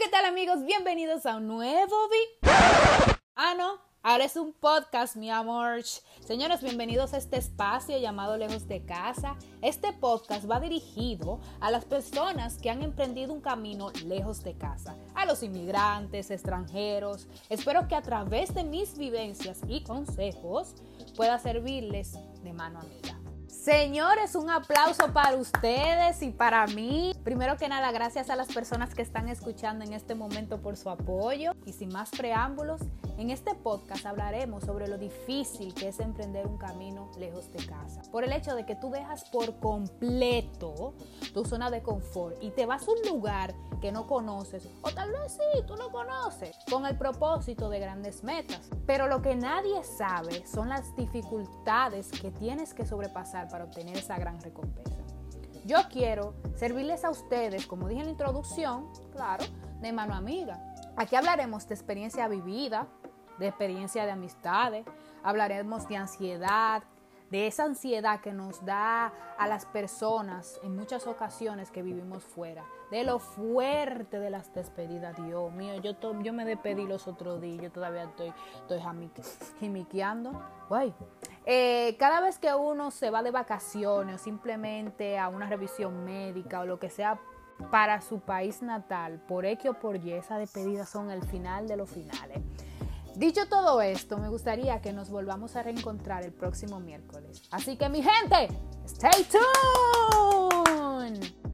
¿qué tal amigos? Bienvenidos a un nuevo video. Ah, no, ahora es un podcast, mi amor. Señores, bienvenidos a este espacio llamado Lejos de Casa. Este podcast va dirigido a las personas que han emprendido un camino lejos de casa, a los inmigrantes, extranjeros. Espero que a través de mis vivencias y consejos pueda servirles de mano amiga. Señores, un aplauso para ustedes y para mí. Primero que nada, gracias a las personas que están escuchando en este momento por su apoyo. Y sin más preámbulos, en este podcast hablaremos sobre lo difícil que es emprender un camino lejos de casa. Por el hecho de que tú dejas por completo tu zona de confort y te vas a un lugar que no conoces, o tal vez sí, tú lo conoces, con el propósito de grandes metas. Pero lo que nadie sabe son las dificultades que tienes que sobrepasar para obtener esa gran recompensa. Yo quiero servirles a ustedes, como dije en la introducción, claro, de mano amiga. Aquí hablaremos de experiencia vivida, de experiencia de amistades, hablaremos de ansiedad, de esa ansiedad que nos da a las personas en muchas ocasiones que vivimos fuera, de lo fuerte de las despedidas. Dios mío, yo, yo me despedí los otros días, yo todavía estoy, estoy jimiqueando. Eh, cada vez que uno se va de vacaciones o simplemente a una revisión médica o lo que sea para su país natal, por X o por Y, esas despedidas son el final de los finales. Dicho todo esto, me gustaría que nos volvamos a reencontrar el próximo miércoles. Así que mi gente, stay tuned.